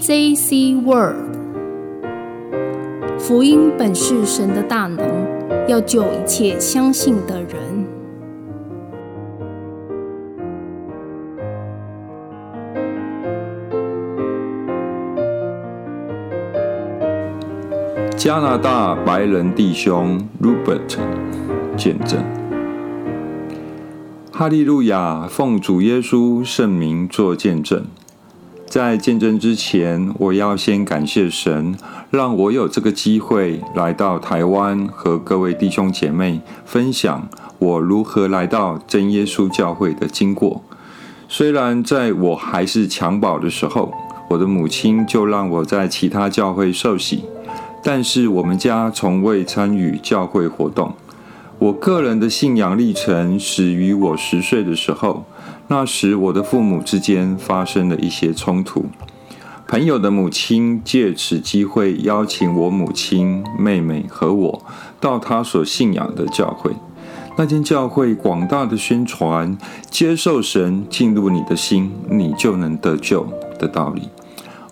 J.C. World，福音本是神的大能，要救一切相信的人。加拿大白人弟兄 Robert 见证。哈利路亚！奉主耶稣圣名做见证。在见证之前，我要先感谢神，让我有这个机会来到台湾，和各位弟兄姐妹分享我如何来到真耶稣教会的经过。虽然在我还是襁褓的时候，我的母亲就让我在其他教会受洗，但是我们家从未参与教会活动。我个人的信仰历程始于我十岁的时候，那时我的父母之间发生了一些冲突。朋友的母亲借此机会邀请我母亲、妹妹和我到她所信仰的教会。那间教会广大的宣传接受神进入你的心，你就能得救的道理。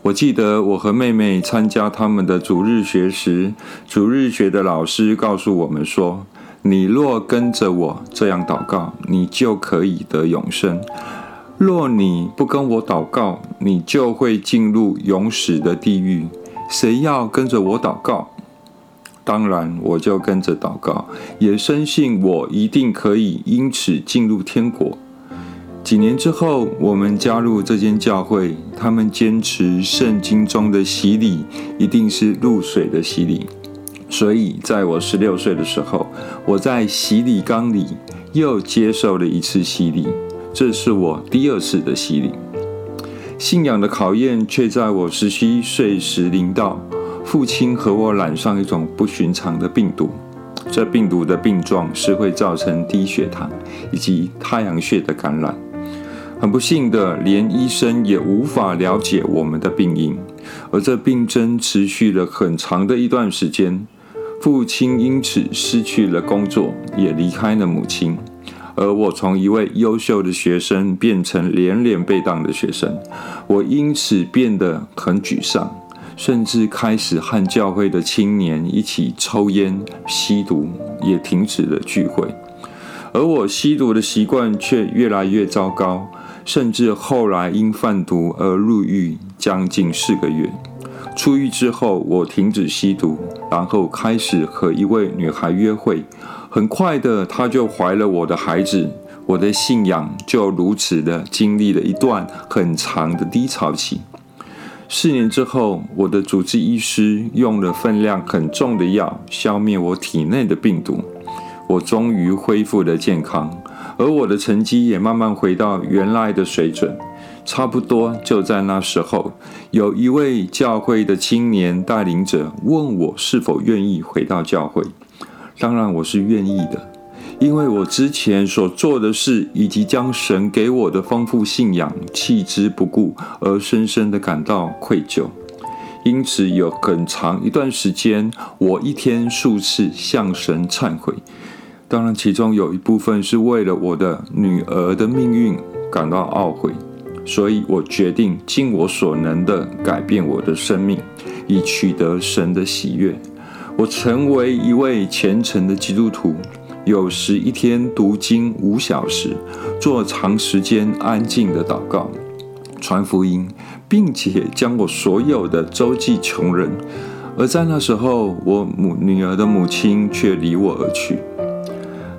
我记得我和妹妹参加他们的主日学时，主日学的老师告诉我们说。你若跟着我这样祷告，你就可以得永生；若你不跟我祷告，你就会进入永死的地狱。谁要跟着我祷告？当然，我就跟着祷告，也深信我一定可以因此进入天国。几年之后，我们加入这间教会，他们坚持圣经中的洗礼一定是入水的洗礼。所以，在我十六岁的时候，我在洗礼缸里又接受了一次洗礼，这是我第二次的洗礼。信仰的考验却在我十七岁时临到，父亲和我染上一种不寻常的病毒。这病毒的病状是会造成低血糖以及太阳穴的感染。很不幸的，连医生也无法了解我们的病因，而这病症持续了很长的一段时间。父亲因此失去了工作，也离开了母亲，而我从一位优秀的学生变成连连被当的学生，我因此变得很沮丧，甚至开始和教会的青年一起抽烟、吸毒，也停止了聚会，而我吸毒的习惯却越来越糟糕，甚至后来因贩毒而入狱将近四个月。出狱之后，我停止吸毒，然后开始和一位女孩约会。很快的，她就怀了我的孩子。我的信仰就如此的经历了一段很长的低潮期。四年之后，我的主治医师用了分量很重的药消灭我体内的病毒，我终于恢复了健康，而我的成绩也慢慢回到原来的水准。差不多就在那时候，有一位教会的青年带领者问我是否愿意回到教会。当然，我是愿意的，因为我之前所做的事以及将神给我的丰富信仰弃之不顾，而深深的感到愧疚。因此，有很长一段时间，我一天数次向神忏悔。当然，其中有一部分是为了我的女儿的命运感到懊悔。所以我决定尽我所能的改变我的生命，以取得神的喜悦。我成为一位虔诚的基督徒，有时一天读经五小时，做长时间安静的祷告，传福音，并且将我所有的周济穷人。而在那时候，我母女儿的母亲却离我而去。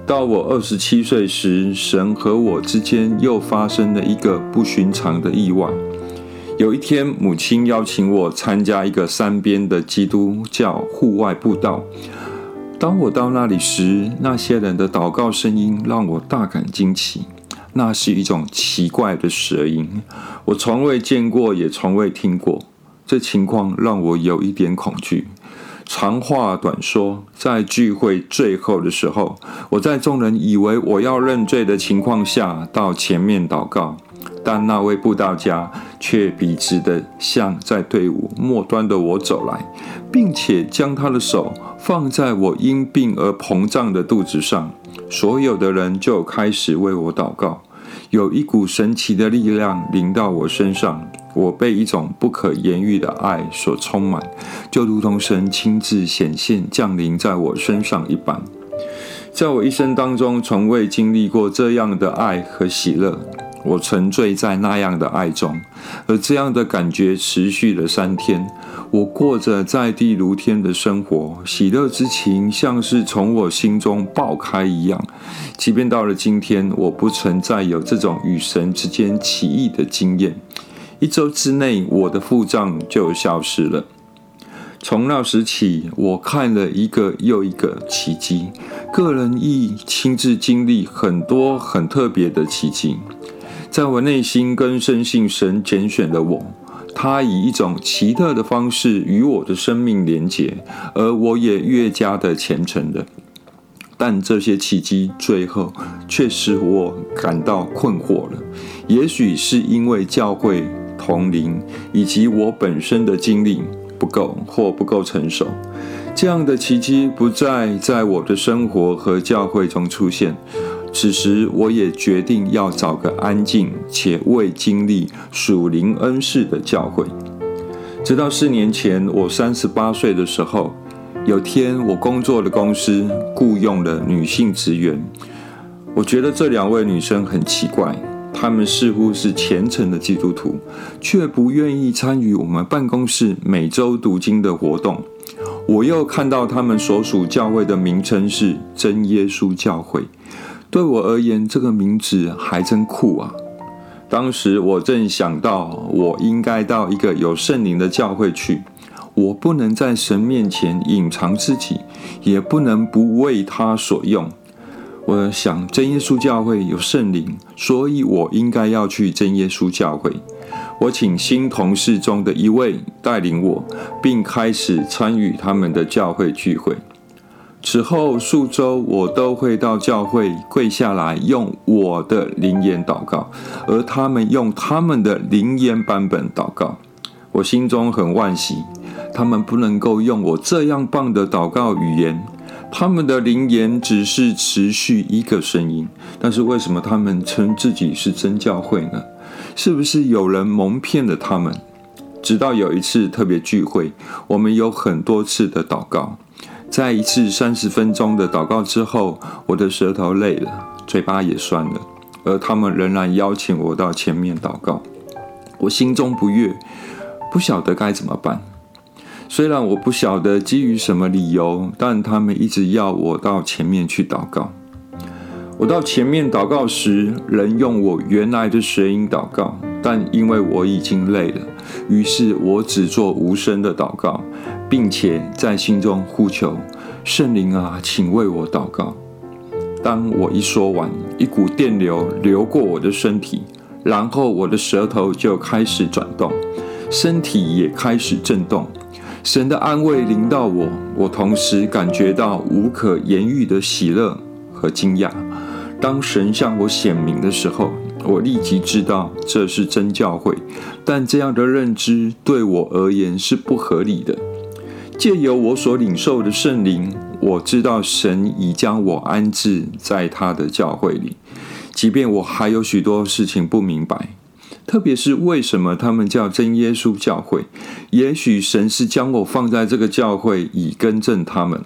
到我二十七岁时，神和我之间又发生了一个不寻常的意外。有一天，母亲邀请我参加一个山边的基督教户外步道。当我到那里时，那些人的祷告声音让我大感惊奇。那是一种奇怪的舌音，我从未见过，也从未听过。这情况让我有一点恐惧。长话短说，在聚会最后的时候，我在众人以为我要认罪的情况下到前面祷告，但那位布道家却笔直的向在队伍末端的我走来，并且将他的手放在我因病而膨胀的肚子上。所有的人就开始为我祷告，有一股神奇的力量临到我身上。我被一种不可言喻的爱所充满，就如同神亲自显现降临在我身上一般。在我一生当中，从未经历过这样的爱和喜乐。我沉醉在那样的爱中，而这样的感觉持续了三天。我过着在地如天的生活，喜乐之情像是从我心中爆开一样。即便到了今天，我不曾再有这种与神之间奇异的经验。一周之内，我的腹胀就消失了。从那时起，我看了一个又一个奇迹，个人亦亲自经历很多很特别的奇迹。在我内心更深信神拣选了我，他以一种奇特的方式与我的生命连结，而我也越加的虔诚了。但这些奇迹最后却使我感到困惑了。也许是因为教会同龄以及我本身的经历不够或不够成熟，这样的奇迹不再在我的生活和教会中出现。此时，我也决定要找个安静且未经历属灵恩赐的教会。直到四年前，我三十八岁的时候，有天我工作的公司雇佣了女性职员。我觉得这两位女生很奇怪，他们似乎是虔诚的基督徒，却不愿意参与我们办公室每周读经的活动。我又看到他们所属教会的名称是真耶稣教会。对我而言，这个名字还真酷啊！当时我正想到，我应该到一个有圣灵的教会去。我不能在神面前隐藏自己，也不能不为他所用。我想，真耶稣教会有圣灵，所以我应该要去真耶稣教会。我请新同事中的一位带领我，并开始参与他们的教会聚会。此后数周，我都会到教会跪下来，用我的灵言祷告，而他们用他们的灵言版本祷告。我心中很惋惜，他们不能够用我这样棒的祷告语言。他们的灵言只是持续一个声音，但是为什么他们称自己是真教会呢？是不是有人蒙骗了他们？直到有一次特别聚会，我们有很多次的祷告。在一次三十分钟的祷告之后，我的舌头累了，嘴巴也酸了，而他们仍然邀请我到前面祷告。我心中不悦，不晓得该怎么办。虽然我不晓得基于什么理由，但他们一直要我到前面去祷告。我到前面祷告时，仍用我原来的声音祷告，但因为我已经累了，于是我只做无声的祷告。并且在心中呼求圣灵啊，请为我祷告。当我一说完，一股电流流过我的身体，然后我的舌头就开始转动，身体也开始震动。神的安慰临到我，我同时感觉到无可言喻的喜乐和惊讶。当神向我显明的时候，我立即知道这是真教会，但这样的认知对我而言是不合理的。借由我所领受的圣灵，我知道神已将我安置在他的教会里，即便我还有许多事情不明白，特别是为什么他们叫真耶稣教会。也许神是将我放在这个教会以更正他们。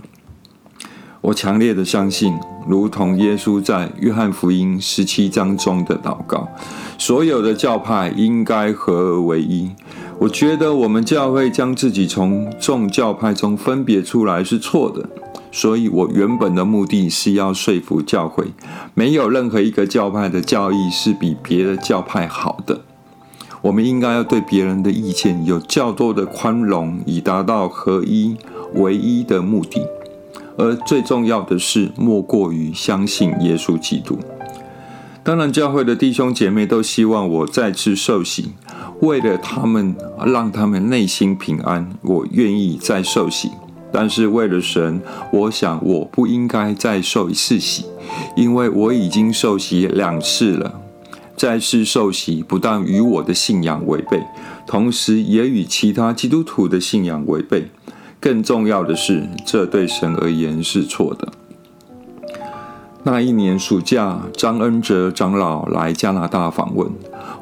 我强烈的相信，如同耶稣在约翰福音十七章中的祷告，所有的教派应该合而为一。我觉得我们教会将自己从众教派中分别出来是错的，所以我原本的目的是要说服教会，没有任何一个教派的教义是比别的教派好的。我们应该要对别人的意见有较多的宽容，以达到合一、唯一的目的。而最重要的是，莫过于相信耶稣基督。当然，教会的弟兄姐妹都希望我再次受洗。为了他们，让他们内心平安，我愿意再受洗。但是为了神，我想我不应该再受一次洗，因为我已经受洗两次了。再次受洗不但与我的信仰违背，同时也与其他基督徒的信仰违背。更重要的是，这对神而言是错的。那一年暑假，张恩哲长老来加拿大访问，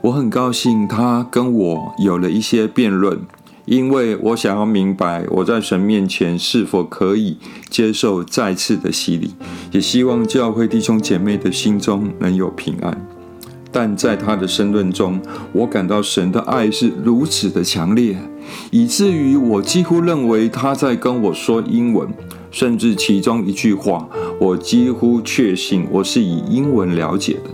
我很高兴他跟我有了一些辩论，因为我想要明白我在神面前是否可以接受再次的洗礼，也希望教会弟兄姐妹的心中能有平安。但在他的申论中，我感到神的爱是如此的强烈，以至于我几乎认为他在跟我说英文。甚至其中一句话，我几乎确信我是以英文了解的。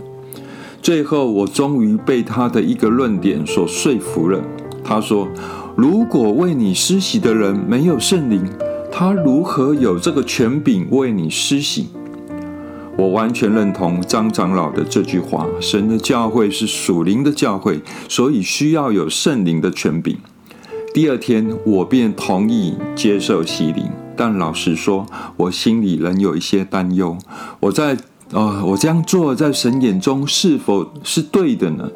最后，我终于被他的一个论点所说服了。他说：“如果为你施洗的人没有圣灵，他如何有这个权柄为你施洗？”我完全认同张长老的这句话：神的教会是属灵的教会，所以需要有圣灵的权柄。第二天，我便同意接受洗礼。但老实说，我心里仍有一些担忧。我在啊，我这样做在神眼中是否是对的呢？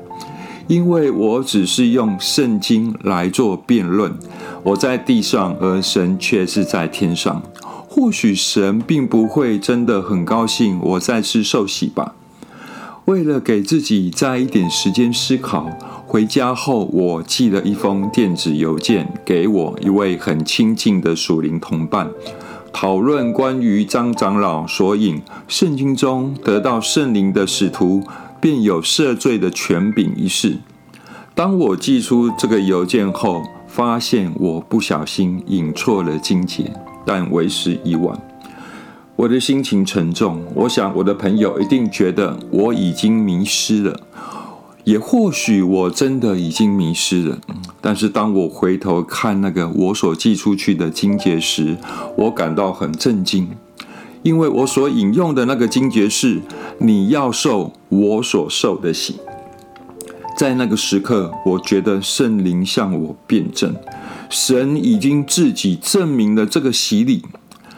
因为我只是用圣经来做辩论，我在地上，而神却是在天上。或许神并不会真的很高兴我再次受洗吧。为了给自己再一点时间思考。回家后，我寄了一封电子邮件给我一位很亲近的属灵同伴，讨论关于张长老所引圣经中得到圣灵的使徒便有赦罪的权柄一事。当我寄出这个邮件后，发现我不小心引错了经节，但为时已晚。我的心情沉重，我想我的朋友一定觉得我已经迷失了。也或许我真的已经迷失了，但是当我回头看那个我所寄出去的经节时，我感到很震惊，因为我所引用的那个经节是“你要受我所受的刑”。在那个时刻，我觉得圣灵向我辩证，神已经自己证明了这个洗礼。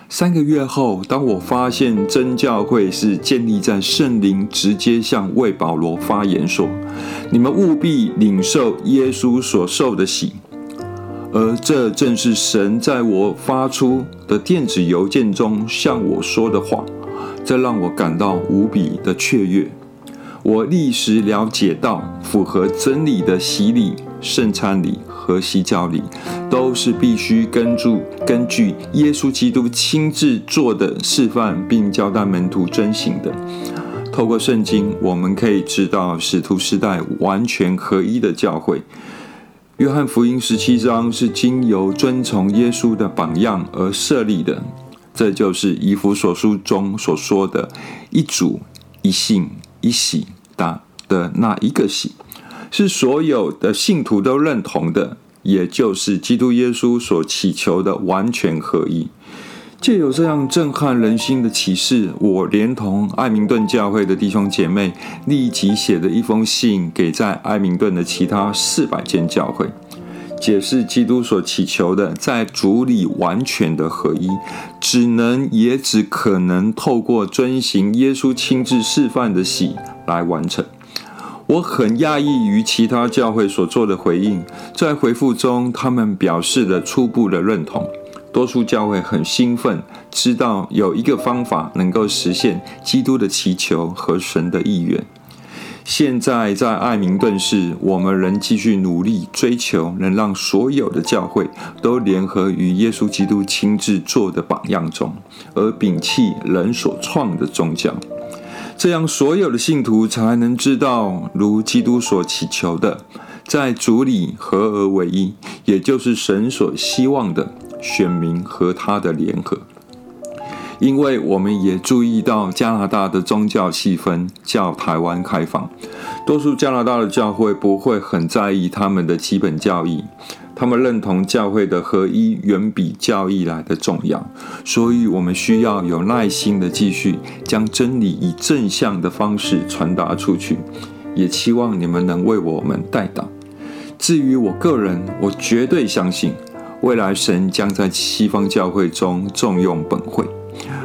三个月后，当我发现真教会是建立在圣灵直接向为保罗发言说：“你们务必领受耶稣所受的洗。”而这正是神在我发出的电子邮件中向我说的话，这让我感到无比的雀跃。我立时了解到，符合真理的洗礼、圣餐礼。和洗脚礼都是必须根据根据耶稣基督亲自做的示范，并交代门徒遵行的。透过圣经，我们可以知道使徒时代完全合一的教会。约翰福音十七章是经由遵从耶稣的榜样而设立的，这就是以弗所书中所说的“一主、一信、一洗”的的那一个洗。是所有的信徒都认同的，也就是基督耶稣所祈求的完全合一。借有这样震撼人心的启示，我连同艾明顿教会的弟兄姐妹，立即写了一封信给在艾明顿的其他四百间教会，解释基督所祈求的在主里完全的合一，只能也只可能透过遵行耶稣亲自示范的喜来完成。我很讶异于其他教会所做的回应，在回复中，他们表示了初步的认同。多数教会很兴奋，知道有一个方法能够实现基督的祈求和神的意愿。现在在爱明顿市，我们仍继续努力追求，能让所有的教会都联合于耶稣基督亲自做的榜样中，而摒弃人所创的宗教。这样，所有的信徒才能知道，如基督所祈求的，在主里合而为一，也就是神所希望的选民和他的联合。因为我们也注意到，加拿大的宗教气氛较台湾开放，多数加拿大的教会不会很在意他们的基本教义。他们认同教会的合一远比教义来的重要，所以我们需要有耐心的继续将真理以正向的方式传达出去，也期望你们能为我们带祷。至于我个人，我绝对相信未来神将在西方教会中重用本会。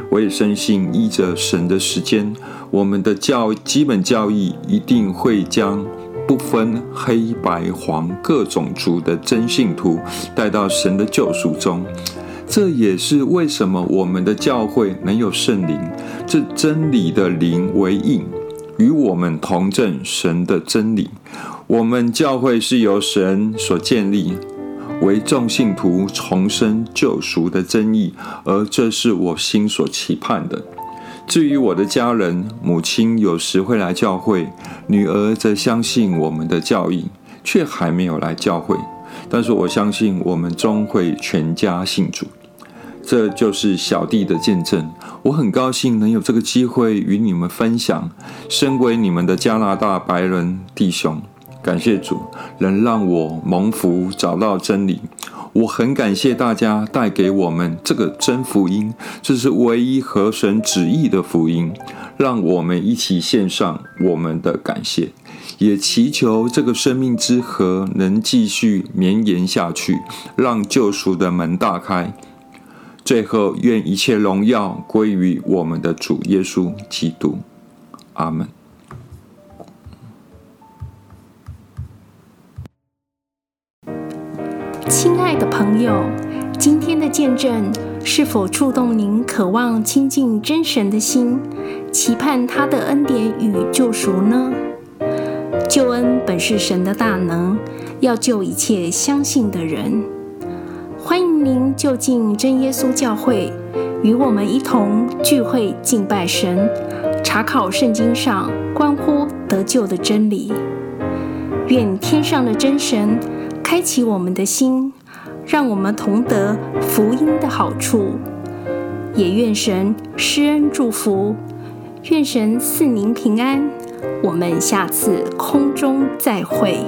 我也深信依着神的时间，我们的教基本教义一定会将。不分黑白黄各种族的真信徒带到神的救赎中，这也是为什么我们的教会能有圣灵，这真理的灵为印，与我们同证神的真理。我们教会是由神所建立，为众信徒重生救赎的真意，而这是我心所期盼的。至于我的家人，母亲有时会来教会，女儿则相信我们的教义，却还没有来教会。但是我相信，我们终会全家信主。这就是小弟的见证。我很高兴能有这个机会与你们分享。身为你们的加拿大白人弟兄，感谢主能让我蒙福，找到真理。我很感谢大家带给我们这个真福音，这是唯一合神旨意的福音。让我们一起献上我们的感谢，也祈求这个生命之河能继续绵延下去，让救赎的门大开。最后，愿一切荣耀归于我们的主耶稣基督。阿门。亲爱的朋友，今天的见证是否触动您渴望亲近真神的心，期盼他的恩典与救赎呢？救恩本是神的大能，要救一切相信的人。欢迎您就近真耶稣教会，与我们一同聚会敬拜神，查考圣经上关乎得救的真理。愿天上的真神。开启我们的心，让我们同得福音的好处。也愿神施恩祝福，愿神赐您平安。我们下次空中再会。